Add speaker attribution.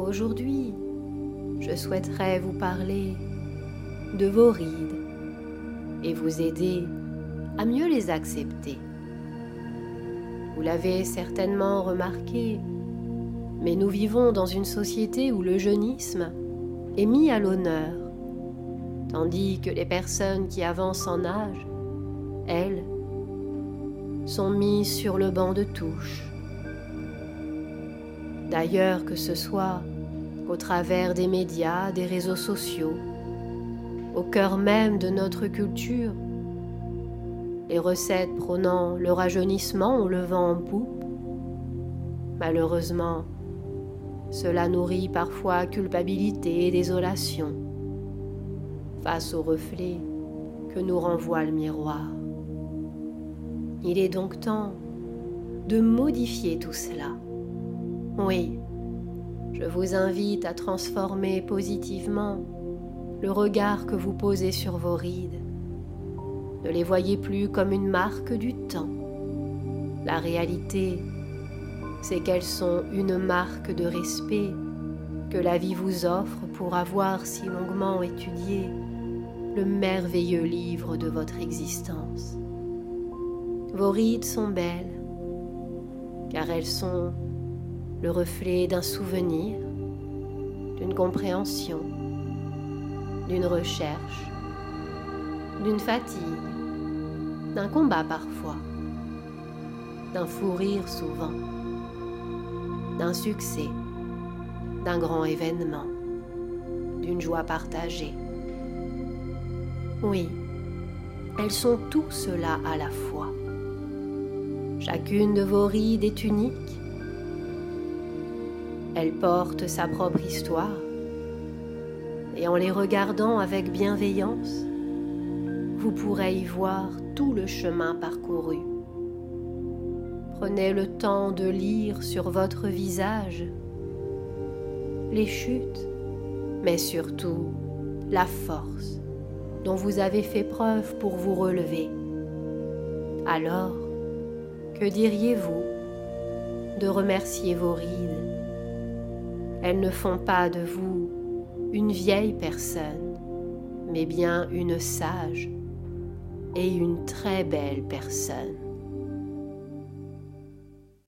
Speaker 1: Aujourd'hui, je souhaiterais vous parler de vos rides et vous aider à mieux les accepter. Vous l'avez certainement remarqué, mais nous vivons dans une société où le jeunisme est mis à l'honneur, tandis que les personnes qui avancent en âge, elles, sont mises sur le banc de touche. D'ailleurs, que ce soit au travers des médias, des réseaux sociaux, au cœur même de notre culture, les recettes prônant le rajeunissement ou le vent en poupe. Malheureusement, cela nourrit parfois culpabilité et désolation face au reflet que nous renvoie le miroir. Il est donc temps de modifier tout cela. Oui, je vous invite à transformer positivement le regard que vous posez sur vos rides ne les voyez plus comme une marque du temps. La réalité, c'est qu'elles sont une marque de respect que la vie vous offre pour avoir si longuement étudié le merveilleux livre de votre existence. Vos rides sont belles, car elles sont le reflet d'un souvenir, d'une compréhension, d'une recherche, d'une fatigue, d'un combat parfois, d'un fou rire souvent, d'un succès, d'un grand événement, d'une joie partagée. Oui, elles sont tout cela à la fois. Chacune de vos rides est unique. Elle porte sa propre histoire. Et en les regardant avec bienveillance, vous pourrez y voir tout le chemin parcouru. Prenez le temps de lire sur votre visage les chutes, mais surtout la force dont vous avez fait preuve pour vous relever. Alors, que diriez-vous de remercier vos rides Elles ne font pas de vous une vieille personne, mais bien une sage et une très belle personne.